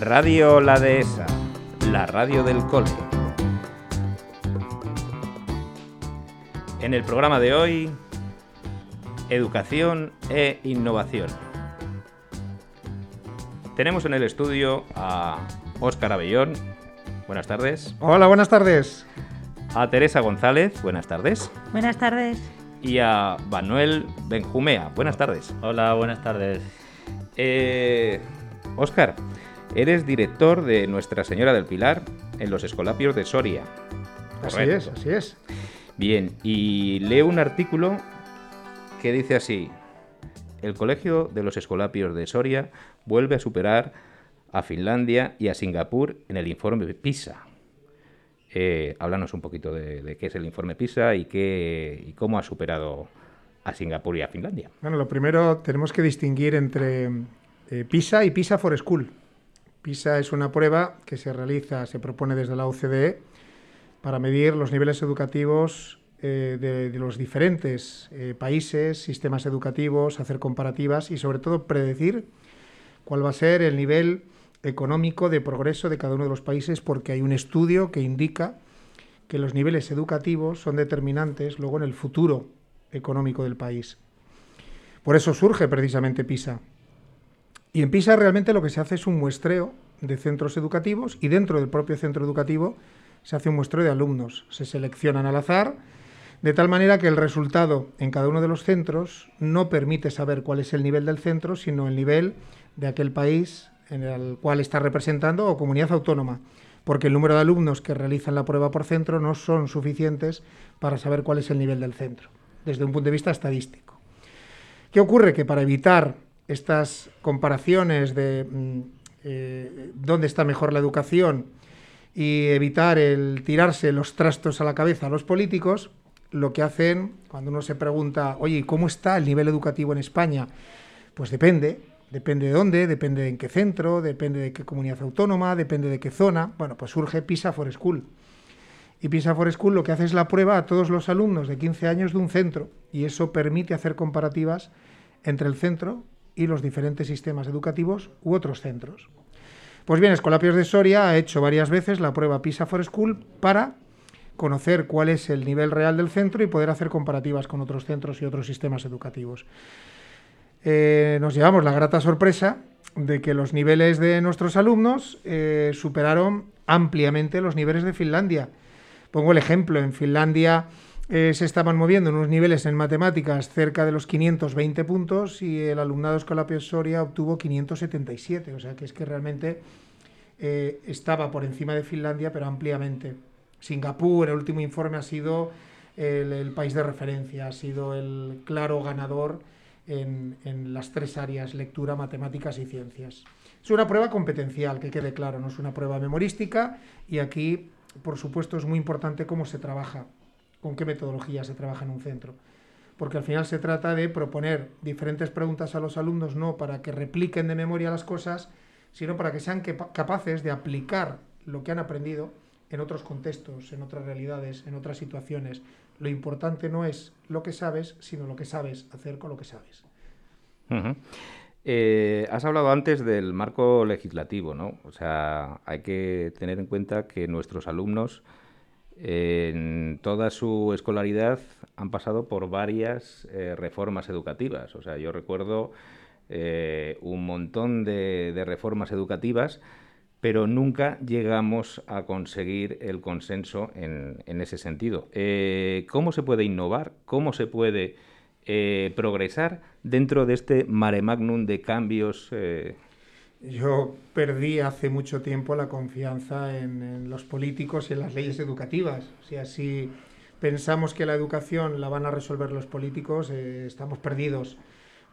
Radio La Dehesa, la radio del cole. En el programa de hoy, educación e innovación. Tenemos en el estudio a Óscar Abellón. Buenas tardes. Hola, buenas tardes. A Teresa González. Buenas tardes. Buenas tardes. Y a Manuel Benjumea. Buenas tardes. Hola, buenas tardes. Eh, Óscar, eres director de Nuestra Señora del Pilar en los Escolapios de Soria. Así Correcto. es, así es. Bien, y leo un artículo que dice así. El Colegio de los Escolapios de Soria vuelve a superar a Finlandia y a Singapur en el informe PISA. Eh, háblanos un poquito de, de qué es el informe PISA y, qué, y cómo ha superado a Singapur y a Finlandia. Bueno, lo primero tenemos que distinguir entre eh, PISA y PISA for School. PISA es una prueba que se realiza, se propone desde la OCDE para medir los niveles educativos eh, de, los diferentes eh, países, sistemas educativos, hacer comparativas y sobre todo predecir cuál va a ser el nivel económico de progreso de cada uno de los países porque hay un estudio que indica que los niveles educativos son determinantes luego en el futuro económico del país. Por eso surge precisamente PISA. Y en PISA realmente lo que se hace es un muestreo de centros educativos y dentro del propio centro educativo se hace un muestreo de alumnos. Se seleccionan al azar, de tal manera que el resultado en cada uno de los centros no permite saber cuál es el nivel del centro, sino el nivel de aquel país en el cual está representando o comunidad autónoma, porque el número de alumnos que realizan la prueba por centro no son suficientes para saber cuál es el nivel del centro, desde un punto de vista estadístico. ¿Qué ocurre? Que para evitar estas comparaciones de mm, eh, dónde está mejor la educación y evitar el tirarse los trastos a la cabeza a los políticos, lo que hacen cuando uno se pregunta, oye, ¿cómo está el nivel educativo en España? Pues depende, depende de dónde, depende de en qué centro, depende de qué comunidad autónoma, depende de qué zona. Bueno, pues surge PISA for School. Y PISA for School lo que hace es la prueba a todos los alumnos de 15 años de un centro y eso permite hacer comparativas entre el centro y los diferentes sistemas educativos u otros centros. Pues bien, Escolapios de Soria ha hecho varias veces la prueba PISA for School para conocer cuál es el nivel real del centro y poder hacer comparativas con otros centros y otros sistemas educativos. Eh, nos llevamos la grata sorpresa de que los niveles de nuestros alumnos eh, superaron ampliamente los niveles de Finlandia. Pongo el ejemplo, en Finlandia eh, se estaban moviendo en unos niveles en matemáticas cerca de los 520 puntos y el alumnado Escolapio Soria obtuvo 577, o sea que es que realmente eh, estaba por encima de Finlandia, pero ampliamente. Singapur, el último informe, ha sido el, país de referencia, ha sido el claro ganador en, las tres áreas, lectura, matemáticas y ciencias. Es una prueba competencial, que quede claro, no es una prueba memorística y aquí, por supuesto, es muy importante cómo se trabaja, con qué metodología se trabaja en un centro. Porque al final se trata de proponer diferentes preguntas a los alumnos, no para que repliquen de memoria las cosas, sino para que sean capaces de aplicar lo que han aprendido en otros contextos, en otras realidades, en otras situaciones. Lo importante no es lo que sabes, sino lo que sabes hacer con lo que sabes. Eh, has hablado antes del marco legislativo, ¿no? O sea, hay que tener en cuenta que nuestros alumnos en toda su escolaridad han pasado por varias eh, reformas educativas. O sea, yo recuerdo eh, un montón de, reformas educativas pero nunca llegamos a conseguir el consenso en, ese sentido. Eh, ¿Cómo se puede innovar? ¿Cómo se puede progresar dentro de este mare magnum de cambios? Yo perdí hace mucho tiempo la confianza en, los políticos y en las leyes educativas. O sea, si pensamos que la educación la van a resolver los políticos, eh, estamos perdidos.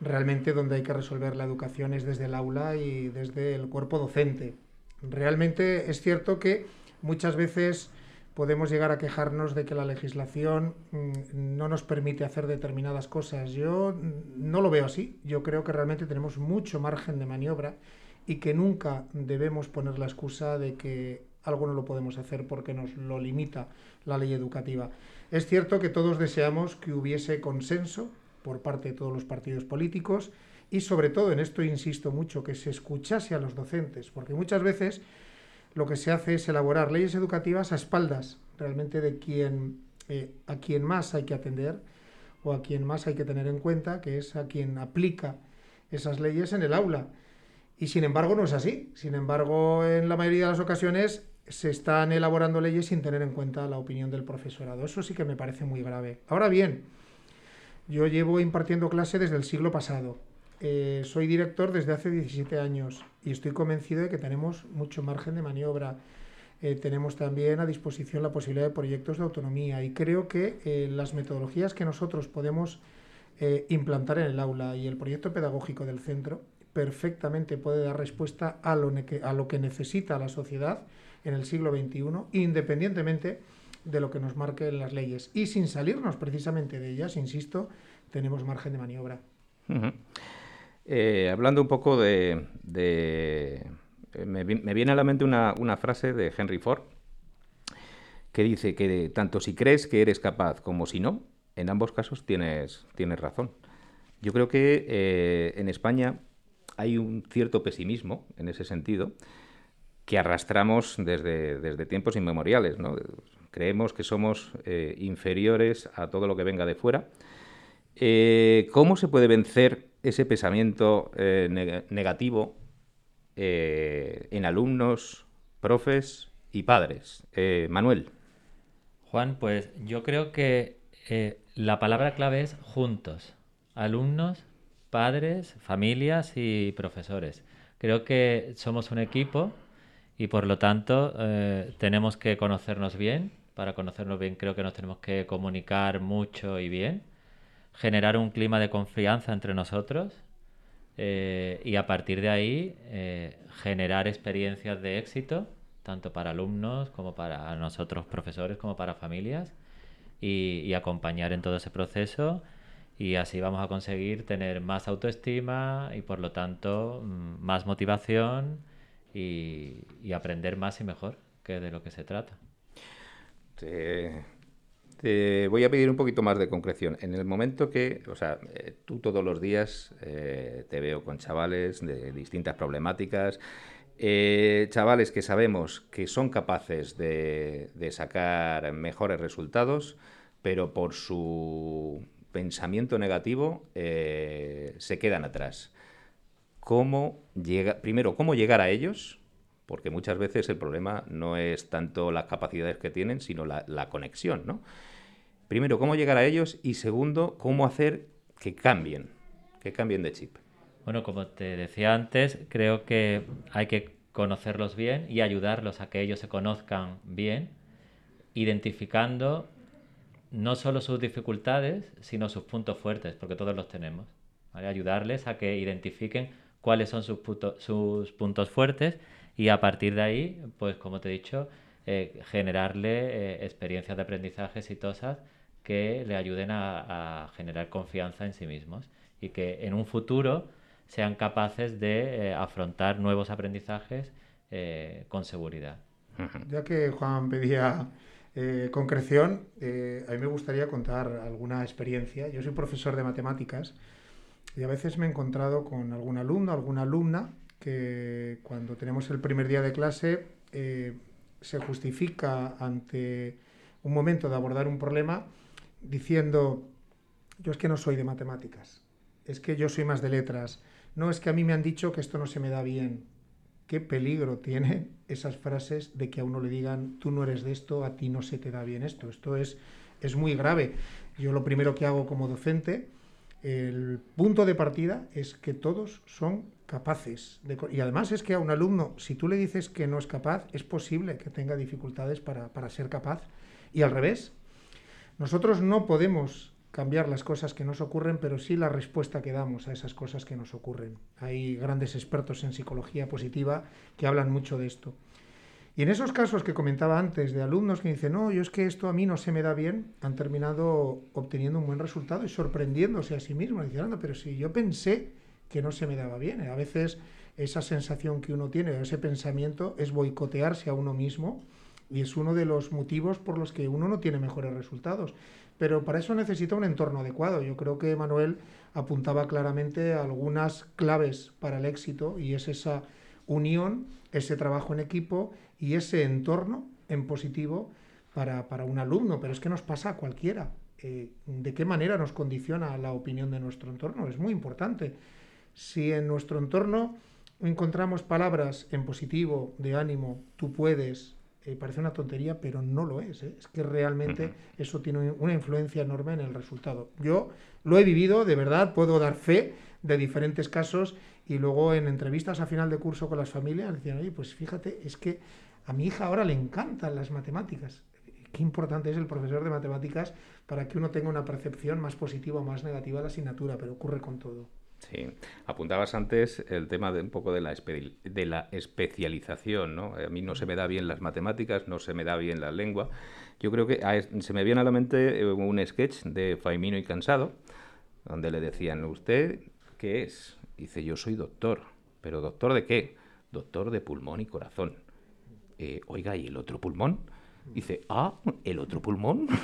Realmente donde hay que resolver la educación es desde el aula y desde el cuerpo docente realmente es cierto que muchas veces podemos llegar a quejarnos de que la legislación mm, no nos permite hacer determinadas cosas. Yo no lo veo así. Yo creo que realmente tenemos mucho margen de maniobra y que nunca debemos poner la excusa de que algo no lo podemos hacer porque nos lo limita la ley educativa. Es cierto que todos deseamos que hubiese consenso por parte de todos los partidos políticos y sobre todo, en esto insisto mucho, que se escuchase a los docentes, porque muchas veces lo que se hace es elaborar leyes educativas a espaldas realmente de quien, eh, a quien más hay que atender o a quien más hay que tener en cuenta, que es a quien aplica esas leyes en el aula. Y sin embargo no es así. Sin embargo, en la mayoría de las ocasiones se están elaborando leyes sin tener en cuenta la opinión del profesorado. Eso sí que me parece muy grave. Ahora bien, yo llevo impartiendo clase desde el siglo pasado. Eh, soy director desde hace 17 años y estoy convencido de que tenemos mucho margen de maniobra. Eh, tenemos también a disposición la posibilidad de proyectos de autonomía y creo que eh, las metodologías que nosotros podemos implantar en el aula y el proyecto pedagógico del centro perfectamente puede dar respuesta a lo, que necesita la sociedad en el siglo XXI, independientemente de lo que nos marquen las leyes. Y sin salirnos precisamente de ellas, insisto, tenemos margen de maniobra. Eh, hablando un poco de... Eh, me, viene a la mente una, frase de Henry Ford que dice que tanto si crees que eres capaz como si no, en ambos casos tienes, tienes razón. Yo creo que eh, en España hay un cierto pesimismo en ese sentido que arrastramos desde, desde tiempos inmemoriales. ¿no? Creemos que somos eh, inferiores a todo lo que venga de fuera. Eh, ¿Cómo se puede vencer ese pensamiento eh, negativo en alumnos, profes y padres? Manuel. Juan, pues yo creo que la palabra clave es juntos. Alumnos, padres, familias y profesores. Creo que somos un equipo y por lo tanto eh, tenemos que conocernos bien. Para conocernos bien creo que nos tenemos que comunicar mucho y bien, generar un clima de confianza entre nosotros eh, y a partir de ahí eh, generar experiencias de éxito, tanto para alumnos como para nosotros profesores, como para familias, y acompañar en todo ese proceso y así vamos a conseguir tener más autoestima y por lo tanto mm, más motivación y, aprender más y mejor, que de lo que se trata. Te, voy a pedir un poquito más de concreción. En el momento que, o sea, eh, tú todos los días eh, te veo con chavales de distintas problemáticas, eh, chavales que sabemos que son capaces de sacar mejores resultados, pero por su pensamiento negativo eh, se quedan atrás. ¿Cómo llega, primero, cómo llegar a ellos? Porque muchas veces el problema no es tanto las capacidades que tienen, sino la, conexión, ¿no? Primero, cómo llegar a ellos y segundo, cómo hacer que cambien, que cambien de chip. Bueno, como te decía antes, creo que hay que conocerlos bien y ayudarlos a que ellos se conozcan bien, identificando no solo sus dificultades, sino sus puntos fuertes, porque todos los tenemos. Ayudarles a que identifiquen cuáles son sus, sus, puntos fuertes y a partir de ahí, pues como te he dicho, eh, generarle eh, experiencias de aprendizaje exitosas que le ayuden a, generar confianza en sí mismos y que en un futuro sean capaces de eh, afrontar nuevos aprendizajes con seguridad. Ya que Juan pedía eh, concreción, eh, a mí me gustaría contar alguna experiencia. Yo soy profesor de matemáticas y a veces me he encontrado con algún alumno, alguna alumna, que cuando tenemos el primer día de clase eh, se justifica ante un momento de abordar un problema diciendo, yo es que no soy de matemáticas, es que yo soy más de letras, no es que a mí me han dicho que esto no se me da bien, qué peligro tiene esas frases de que a uno le digan, tú no eres de esto, a ti no se te da bien esto. Esto es, es muy grave. Yo lo primero que hago como docente, el punto de partida es que todos son capaces. Y además es que a un alumno, si tú le dices que no es capaz, es posible que tenga dificultades para, para ser capaz. Y al revés, nosotros no podemos cambiar las cosas que nos ocurren, pero sí la respuesta que damos a esas cosas que nos ocurren. Hay grandes expertos en psicología positiva que hablan mucho de esto. Y en esos casos que comentaba antes de alumnos que dicen, no, yo es que esto a mí no se me da bien, han terminado obteniendo un buen resultado y sorprendiéndose a sí mismos, diciendo, pero si yo pensé que no se me daba bien. A veces esa sensación que uno tiene, ese pensamiento, es boicotearse a uno mismo y es uno de los motivos por los que uno no tiene mejores resultados. Pero para eso necesita un entorno adecuado. Yo creo que Manuel apuntaba claramente algunas claves para el éxito y es esa unión, ese trabajo en equipo y ese entorno en positivo para, para un alumno. Pero es que nos pasa a cualquiera. Eh, ¿De qué manera nos condiciona la opinión de nuestro entorno? Es muy importante. Si en nuestro entorno encontramos palabras en positivo, de ánimo, tú puedes, eh, parece una tontería, pero no lo es. ¿eh? Es que realmente eso tiene una influencia enorme en el resultado. Yo lo he vivido, de verdad, puedo dar fe de diferentes casos y luego en entrevistas a final de curso con las familias decían, oye, pues fíjate, es que a mi hija ahora le encantan las matemáticas. Qué importante es el profesor de matemáticas para que uno tenga una percepción más positiva o más negativa de la asignatura, pero ocurre con todo. Sí, apuntabas antes el tema de un poco de la, de la especialización, ¿no? A mí no se me da bien las matemáticas, no se me da bien la lengua. Yo creo que se me viene a la mente eh, un sketch de Faimino y Cansado, donde le decían, ¿usted qué es? Dice, yo soy doctor. ¿Pero doctor de qué? Doctor de pulmón y corazón. Eh, oiga, ¿y el otro pulmón? Dice, ah, el otro pulmón.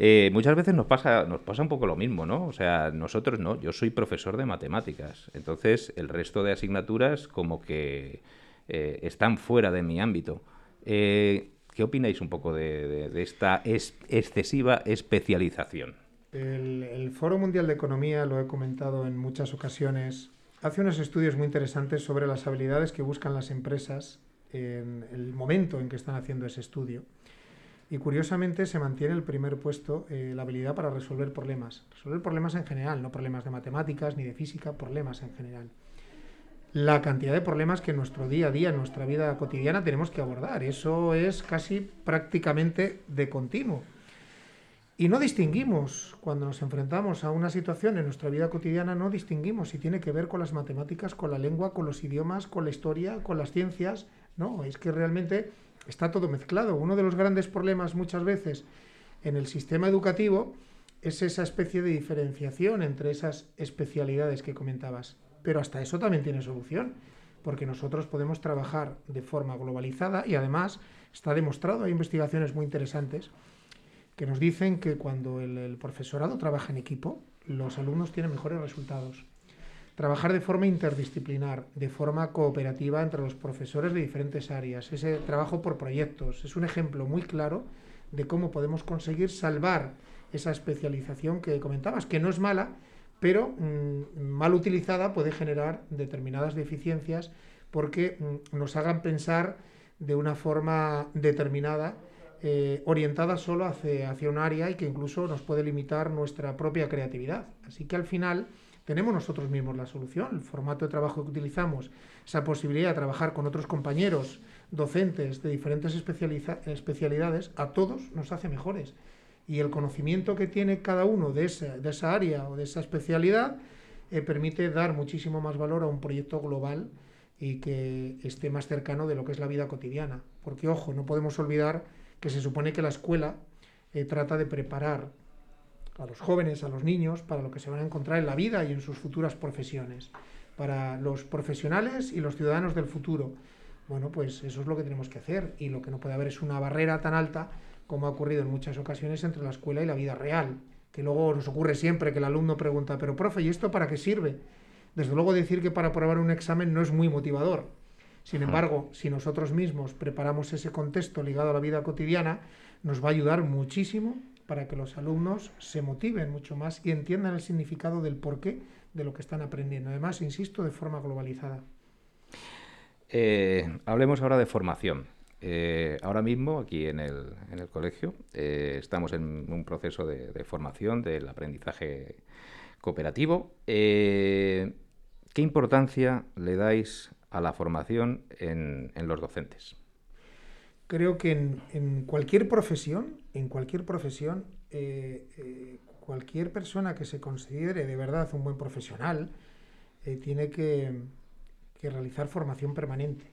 Eh, muchas veces nos pasa, nos pasa un poco lo mismo, ¿no? O sea, nosotros no, yo soy profesor de matemáticas. Entonces, el resto de asignaturas como que eh, están fuera de mi ámbito. Eh, ¿Qué opináis un poco de, esta excesiva especialización? el Foro Mundial de Economía, lo he comentado en muchas ocasiones, hace unos estudios muy interesantes sobre las habilidades que buscan las empresas en el momento en que están haciendo ese estudio. Y curiosamente se mantiene el primer puesto eh, la habilidad para resolver problemas. Resolver problemas en general, no problemas de matemáticas ni de física, problemas en general. La cantidad de problemas que en nuestro día a día, en nuestra vida cotidiana tenemos que abordar. Eso es casi prácticamente de continuo. Y no distinguimos, cuando nos enfrentamos a una situación en nuestra vida cotidiana, no distinguimos si tiene que ver con las matemáticas, con la lengua, con los idiomas, con la historia, con las ciencias, no, es que realmente está todo mezclado. Uno de los grandes problemas muchas veces en el sistema educativo es esa especie de diferenciación entre esas especialidades que comentabas. Pero hasta eso también tiene solución, porque nosotros podemos trabajar de forma globalizada y además está demostrado, hay investigaciones muy interesantes que nos dicen que cuando el, el profesorado trabaja en equipo, los alumnos tienen mejores resultados. Trabajar de forma interdisciplinar, de forma cooperativa entre los profesores de diferentes áreas, ese trabajo por proyectos, es un ejemplo muy claro de cómo podemos conseguir salvar esa especialización que comentabas, que no es mala, pero mm, mal utilizada puede generar determinadas deficiencias porque mm, nos hagan pensar de una forma determinada, eh, orientada solo hacia, hacia un área y que incluso nos puede limitar nuestra propia creatividad. Así que al final tenemos nosotros mismos la solución. El formato de trabajo que utilizamos, esa posibilidad de trabajar con otros compañeros docentes de diferentes especialidades, a todos nos hace mejores. Y el conocimiento que tiene cada uno de esa, de esa área o de esa especialidad eh, permite dar muchísimo más valor a un proyecto global y que esté más cercano de lo que es la vida cotidiana. Porque, ojo, no podemos olvidar que se supone que la escuela eh, trata de preparar a los jóvenes, a los niños, para lo que se van a encontrar en la vida y en sus futuras profesiones, para los profesionales y los ciudadanos del futuro. Bueno, pues eso es lo que tenemos que hacer y lo que no puede haber es una barrera tan alta como ha ocurrido en muchas ocasiones entre la escuela y la vida real, que luego nos ocurre siempre que el alumno pregunta, pero profe, ¿y esto para qué sirve? Desde luego decir que para aprobar un examen no es muy motivador. Sin embargo, si nosotros mismos preparamos ese contexto ligado a la vida cotidiana, nos va a ayudar muchísimo para que los alumnos se motiven mucho más y entiendan el significado del porqué de lo que están aprendiendo. Además, insisto, de forma globalizada. Eh, hablemos ahora de formación. Eh, ahora mismo, aquí en el, en el colegio, eh, estamos en un proceso de, formación del aprendizaje cooperativo. ¿Qué importancia le dais a la formación en, en los docentes? Creo que en, cualquier profesión, en cualquier profesión, eh, eh, cualquier persona que se considere de verdad un buen profesional eh, tiene que, que realizar formación permanente.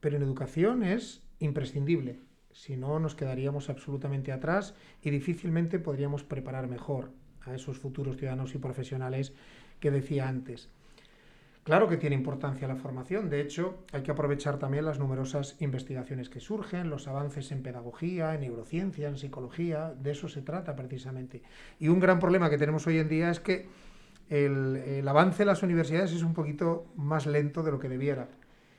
Pero en educación es imprescindible. Si no, nos quedaríamos absolutamente atrás y difícilmente podríamos preparar mejor a esos futuros ciudadanos y profesionales que decía antes. Claro que tiene importancia la formación, de hecho hay que aprovechar también las numerosas investigaciones que surgen, los avances en pedagogía, en neurociencia, en psicología, de eso se trata precisamente. Y un gran problema que tenemos hoy en día es que el, avance en las universidades es un poquito más lento de lo que debiera.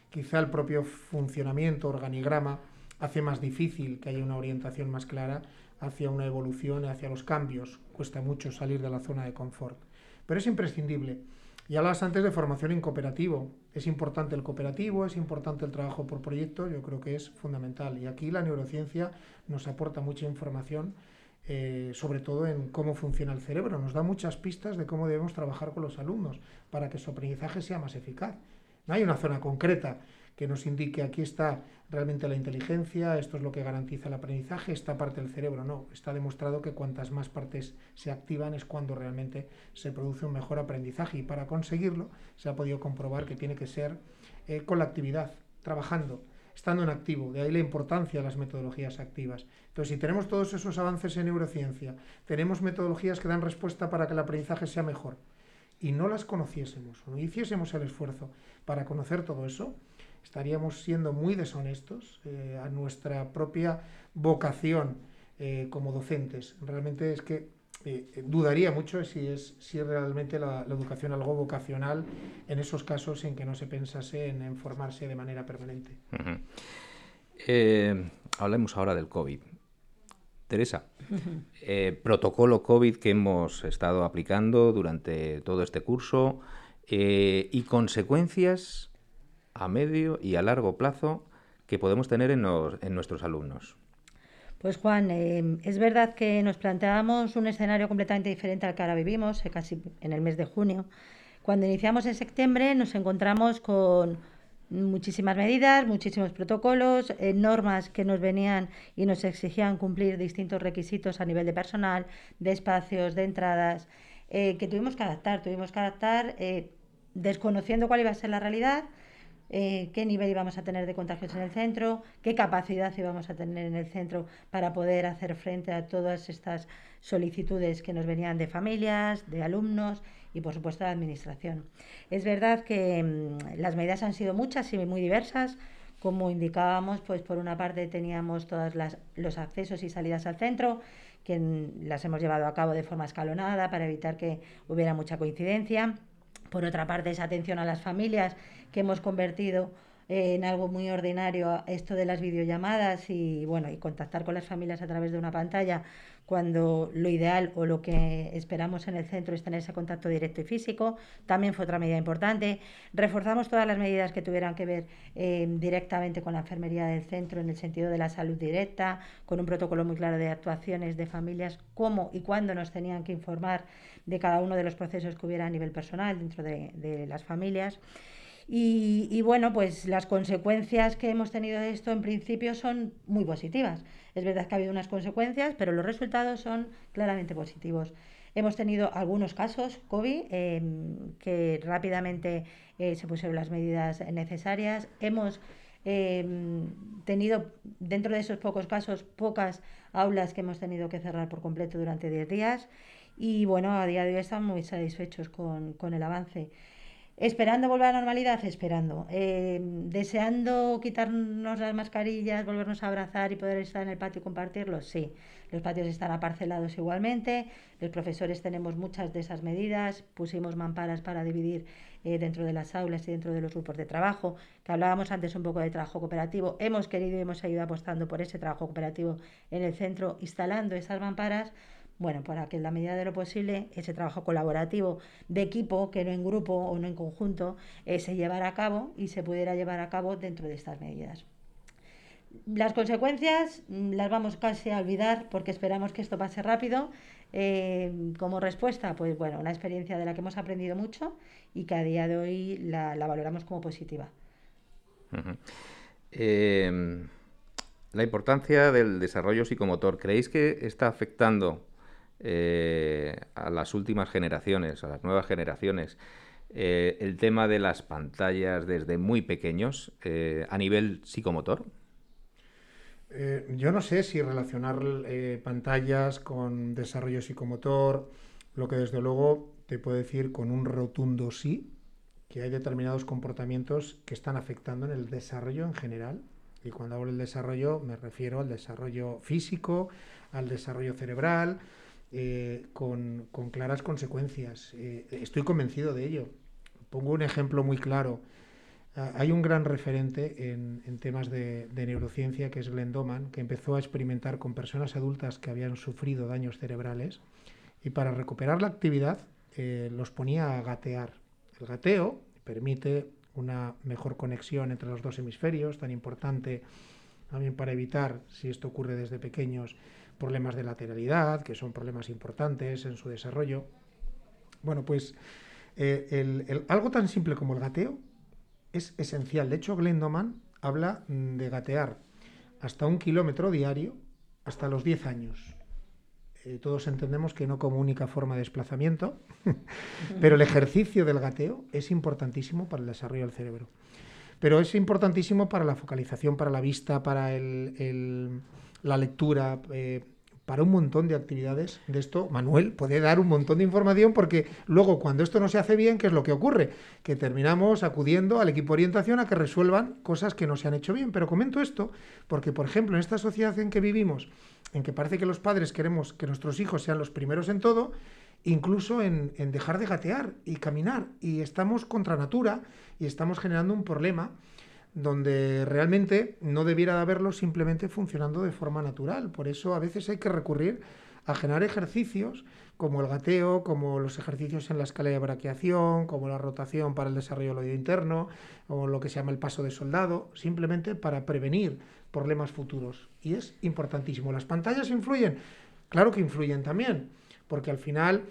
Quizá el propio funcionamiento, organigrama, hace más difícil que haya una orientación más clara hacia una evolución, hacia los cambios. Cuesta mucho salir de la zona de confort. Pero es imprescindible. Y hablas antes de formación en cooperativo. Es importante el cooperativo, es importante el trabajo por proyecto, yo creo que es fundamental. Y aquí la neurociencia nos aporta mucha información, eh, sobre todo en cómo funciona el cerebro. Nos da muchas pistas de cómo debemos trabajar con los alumnos para que su aprendizaje sea más eficaz. No hay una zona concreta que nos indique aquí está realmente la inteligencia, esto es lo que garantiza el aprendizaje, esta parte del cerebro no. Está demostrado que cuantas más partes se activan es cuando realmente se produce un mejor aprendizaje y para conseguirlo se ha podido comprobar que tiene que ser eh, con la actividad, trabajando, estando en activo. De ahí la importancia de las metodologías activas. Entonces, si tenemos todos esos avances en neurociencia, tenemos metodologías que dan respuesta para que el aprendizaje sea mejor y no las conociésemos o no hiciésemos el esfuerzo para conocer todo eso, estaríamos siendo muy deshonestos eh, a nuestra propia vocación eh, como docentes. Realmente es que eh, dudaría mucho si es si realmente la, educación algo vocacional en esos casos en que no se pensase en, formarse de manera permanente. hablemos ahora del COVID. Teresa, protocolo COVID que hemos estado aplicando durante todo este curso y consecuencias a medio y a largo plazo que podemos tener en, nuestros alumnos? Pues Juan, eh, es verdad que nos planteábamos un escenario completamente diferente al que ahora vivimos, eh, casi en el mes de junio. Cuando iniciamos en septiembre nos encontramos con muchísimas medidas, muchísimos protocolos, eh, normas que nos venían y nos exigían cumplir distintos requisitos a nivel de personal, de espacios, de entradas, que tuvimos que adaptar. Tuvimos que adaptar desconociendo cuál iba a ser la realidad eh, qué nivel íbamos a tener de contagios en el centro, qué capacidad íbamos a tener en el centro para poder hacer frente a todas estas solicitudes que nos venían de familias, de alumnos y por supuesto de administración. Es verdad que mm, las medidas han sido muchas y muy diversas. Como indicábamos, pues por una parte teníamos todos los accesos y salidas al centro, que las hemos llevado a cabo de forma escalonada para evitar que hubiera mucha coincidencia. Por otra parte, esa atención a las familias que hemos convertido en algo muy ordinario esto de las videollamadas y bueno y contactar con las familias a través de una pantalla cuando lo ideal o lo que esperamos en el centro es tener ese contacto directo y físico también fue otra medida importante. Reforzamos todas las medidas que tuvieran que ver eh, directamente con la enfermería del centro en el sentido de la salud directa con un protocolo muy claro de actuaciones de familias cómo y cuándo nos tenían que informar de cada uno de los procesos que hubiera a nivel personal dentro de, de las familias y, bueno, pues las consecuencias que hemos tenido de esto en principio son muy positivas. Es verdad que ha habido unas consecuencias, pero los resultados son claramente positivos. Hemos tenido algunos casos COVID em, que rápidamente eh, se pusieron las medidas necesarias. Hemos em, tenido, dentro de esos pocos casos, pocas aulas que hemos tenido que cerrar por completo durante 10 días. Y bueno, a día de hoy estamos muy satisfechos con, con el avance. Esperando volver a la normalidad, esperando. Eh, deseando quitarnos las mascarillas, volvernos a abrazar y poder estar en el patio y compartirlo, sí. Los patios están aparcelados igualmente, los profesores tenemos muchas de esas medidas, pusimos mamparas para dividir eh, dentro de las aulas y dentro de los grupos de trabajo, que hablábamos antes un poco de trabajo cooperativo, hemos querido y hemos seguido apostando por ese trabajo cooperativo en el centro, instalando esas mamparas bueno, para que en la medida de lo posible ese trabajo colaborativo de equipo, que no en grupo o no en conjunto, eh, se llevara a cabo y se pudiera llevar a cabo dentro de estas medidas. Las consecuencias mm, las vamos casi a olvidar porque esperamos que esto pase rápido. Eh, como respuesta, pues bueno, una experiencia de la que hemos aprendido mucho y que a día de hoy la, valoramos como positiva. Em, la importancia del desarrollo psicomotor, ¿creéis que está afectando eh, a las últimas generaciones, a las nuevas generaciones, eh, el tema de las pantallas desde muy pequeños eh, a nivel psicomotor? yo no sé si relacionar pantallas con desarrollo psicomotor, lo que desde luego te puedo decir con un rotundo sí, que hay determinados comportamientos que están afectando en el desarrollo en general. Y cuando hablo del desarrollo me refiero al desarrollo físico, al desarrollo cerebral, eh, con, claras consecuencias. Eh, estoy convencido de ello. Pongo un ejemplo muy claro. Ah, hay un gran referente en, temas de, neurociencia que es Glenn Doman, que empezó a experimentar con personas adultas que habían sufrido daños cerebrales y para recuperar la actividad eh, los ponía a gatear. El gateo permite una mejor conexión entre los dos hemisferios, tan importante también para evitar, si esto ocurre desde pequeños, problemas de lateralidad, que son problemas importantes en su desarrollo. Bueno, pues eh, algo tan simple como el gateo es esencial. De hecho, Glendoman habla mm, de gatear hasta un kilómetro diario hasta los 10 años. Eh, todos entendemos que no como única forma de desplazamiento, pero el ejercicio del gateo es importantísimo para el desarrollo del cerebro. Pero es importantísimo para la focalización, para la vista, para el, la lectura, eh, para un montón de actividades de esto. Manuel puede dar un montón de información porque luego cuando esto no se hace bien, ¿qué es lo que ocurre? Que terminamos acudiendo al equipo de orientación a que resuelvan cosas que no se han hecho bien. Pero comento esto porque, por ejemplo, en esta sociedad en que vivimos, en que parece que los padres queremos que nuestros hijos sean los primeros en todo, incluso en, dejar de gatear y caminar, y estamos contra natura y estamos generando un problema donde realmente no debiera de haberlo simplemente funcionando de forma natural. Por eso a veces hay que recurrir a generar ejercicios como el gateo, como los ejercicios en la escala de braqueación, como la rotación para el desarrollo del oído interno, o lo que se llama el paso de soldado, simplemente para prevenir problemas futuros. Y es importantísimo. ¿Las pantallas influyen? Claro que influyen también, porque al final,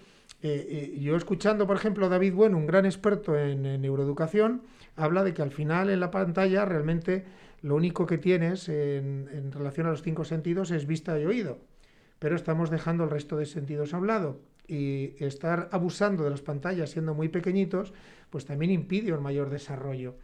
eh, eh, yo escuchando, por ejemplo, a David Bueno, un gran experto en neuroeducación, habla de que al final en la pantalla realmente lo único que tienes en, relación a los cinco sentidos es vista y oído, pero estamos dejando el resto de sentidos a un lado y estar abusando de las pantallas siendo muy pequeñitos, pues también impide un mayor desarrollo.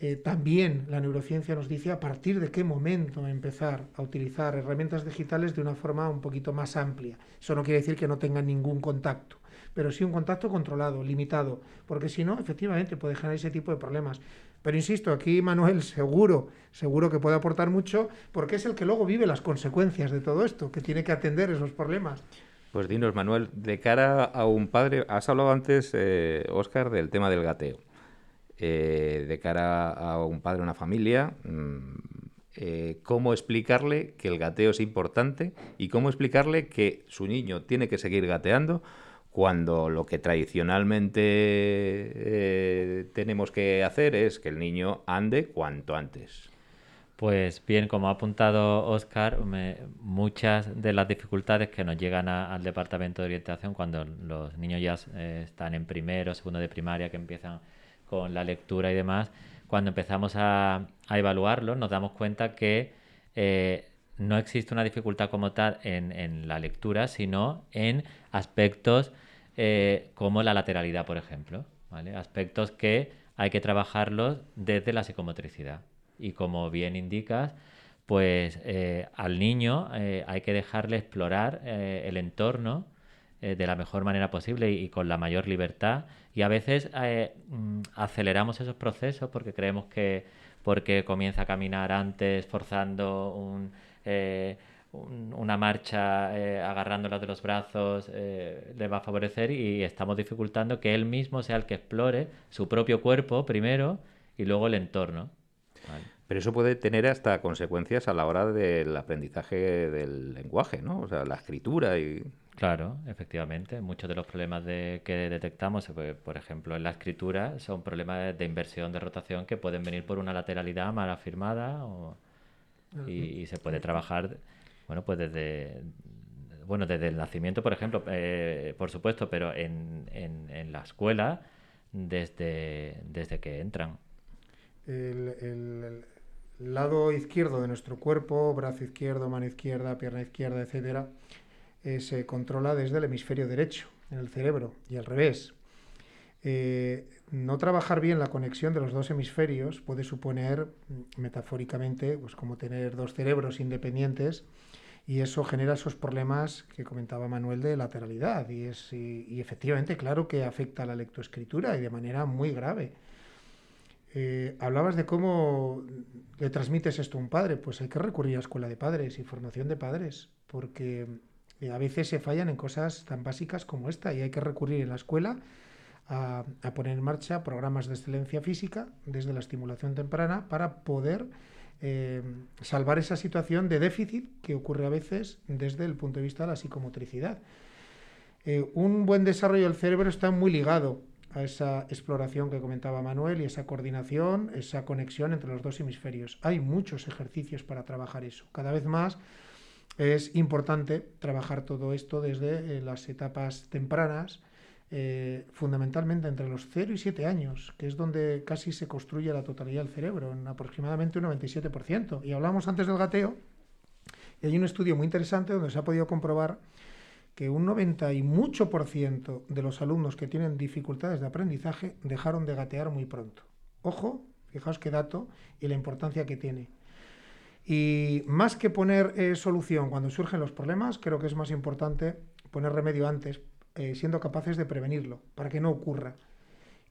Eh, también la neurociencia nos dice a partir de qué momento empezar a utilizar herramientas digitales de una forma un poquito más amplia. Eso no quiere decir que no tengan ningún contacto pero sí un contacto controlado, limitado, porque si no, efectivamente puede generar ese tipo de problemas. Pero insisto, aquí Manuel seguro, seguro que puede aportar mucho, porque es el que luego vive las consecuencias de todo esto, que tiene que atender esos problemas. Pues dinos, Manuel, de cara a un padre, has hablado antes, Oscar, eh, del tema del gateo. Eh, de cara a un padre, una familia, mm, eh, cómo explicarle que el gateo es importante y cómo explicarle que su niño tiene que seguir gateando cuando lo que tradicionalmente eh, tenemos que hacer es que el niño ande cuanto antes. Pues bien, como ha apuntado Oscar, muchas de las dificultades que nos llegan al departamento de orientación cuando los niños ya eh, están en primero, segundo de primaria, que empiezan con la lectura y demás, cuando empezamos a, evaluarlo nos damos cuenta que eh, no existe una dificultad como tal en, la lectura, sino en aspectos eh, como la lateralidad, por ejemplo. Aspectos que hay que trabajarlos desde la psicomotricidad. Y como bien indicas, pues eh, al niño eh, hay que dejarle explorar el entorno de la mejor manera posible y, con la mayor libertad. Y a veces mm, aceleramos esos procesos porque creemos que porque comienza a caminar antes forzando un, eh, una marcha eh, agarrándola de los brazos eh, le va a favorecer y estamos dificultando que él mismo sea el que explore su propio cuerpo primero y luego el entorno. Pero eso puede tener hasta consecuencias a la hora del aprendizaje del lenguaje, ¿no? O sea, la escritura y... Claro, efectivamente. Muchos de los problemas de, que detectamos, por ejemplo, en la escritura, son problemas de inversión, de rotación que pueden venir por una lateralidad mal afirmada o y, se puede trabajar, bueno, pues desde, bueno, desde el nacimiento, por ejemplo, eh, por supuesto, pero en, en, la escuela desde, desde que entran. El, lado izquierdo de nuestro cuerpo, brazo izquierdo, mano izquierda, pierna izquierda, etcétera, eh, se controla desde el hemisferio derecho, en el cerebro, y al revés. Eh, no trabajar bien la conexión de los dos hemisferios puede suponer, mm, metafóricamente, pues como tener dos cerebros independientes y eso genera esos problemas que comentaba Manuel de lateralidad. Y, es, y, efectivamente, claro que afecta a la lectoescritura y de manera muy grave. Eh, hablabas de cómo le transmites esto a un padre. Pues hay que recurrir a escuela de padres y formación de padres, porque eh, a veces se fallan en cosas tan básicas como esta y hay que recurrir en la escuela a, poner en marcha programas de excelencia física desde la estimulación temprana para poder eh, salvar esa situación de déficit que ocurre a veces desde el punto de vista de la psicomotricidad. Eh, un buen desarrollo del cerebro está muy ligado a esa exploración que comentaba Manuel y esa coordinación, esa conexión entre los dos hemisferios. Hay muchos ejercicios para trabajar eso. Cada vez más es importante trabajar todo esto desde eh, las etapas tempranas eh, fundamentalmente entre los 0 y 7 años, que es donde casi se construye la totalidad del cerebro, en aproximadamente un 97%. Y hablamos antes del gateo, y hay un estudio muy interesante donde se ha podido comprobar que un 90 y mucho por ciento de los alumnos que tienen dificultades de aprendizaje dejaron de gatear muy pronto. Ojo, fijaos qué dato y la importancia que tiene. Y más que poner eh, solución cuando surgen los problemas, creo que es más importante poner remedio antes eh, siendo capaces de prevenirlo, para que no ocurra.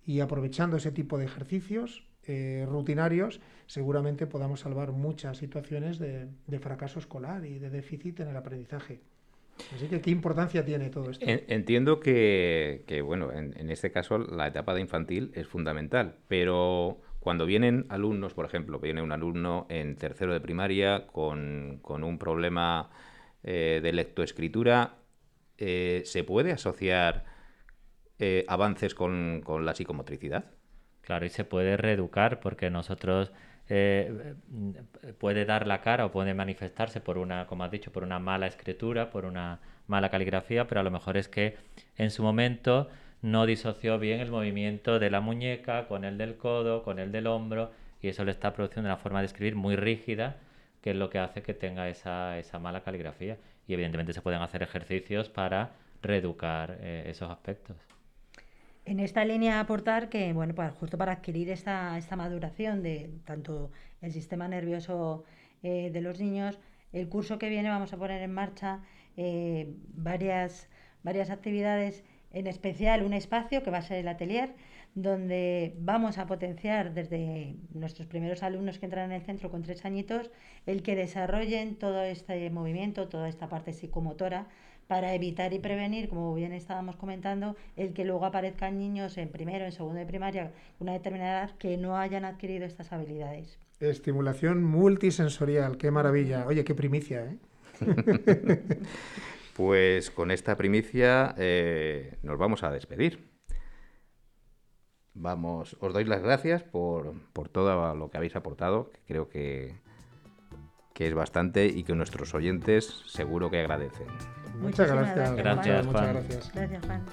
Y aprovechando ese tipo de ejercicios eh, rutinarios, seguramente podamos salvar muchas situaciones de, fracaso escolar y de déficit en el aprendizaje. Así que, ¿qué importancia tiene todo esto? Entiendo que, bueno, en, este caso la etapa de infantil es fundamental, pero cuando vienen alumnos, por ejemplo, viene un alumno en tercero de primaria con, un problema eh, de lectoescritura, eh, ¿se puede asociar eh, avances con, la psicomotricidad? Claro, y se puede reeducar porque nosotros eh, puede dar la cara o puede manifestarse por una, como has dicho, por una mala escritura, por una mala caligrafía, pero a lo mejor es que en su momento no disoció bien el movimiento de la muñeca con el del codo, con el del hombro, y eso le está produciendo una forma de escribir muy rígida, que es lo que hace que tenga esa, esa mala caligrafía y evidentemente se pueden hacer ejercicios para reeducar eh, esos aspectos. En esta línea aportar que, bueno, para, justo para adquirir esta, esta maduración de tanto el sistema nervioso eh, de los niños, el curso que viene vamos a poner en marcha eh, varias, varias actividades, en especial un espacio que va a ser el atelier, donde vamos a potenciar desde nuestros primeros alumnos que entran en el centro con tres añitos el que desarrollen todo este movimiento, toda esta parte psicomotora para evitar y prevenir, como bien estábamos comentando, el que luego aparezcan niños en primero, en segundo de primaria, una determinada edad, que no hayan adquirido estas habilidades. Estimulación multisensorial, qué maravilla. Oye, qué primicia, ¿eh? pues con esta primicia eh, nos vamos a despedir. Vamos, os doy las gracias por, todo lo que habéis aportado, que creo que, que es bastante y que nuestros oyentes seguro que agradecen. Muchas gracias. Gracias, Muchas gracias. Gracias, Juan.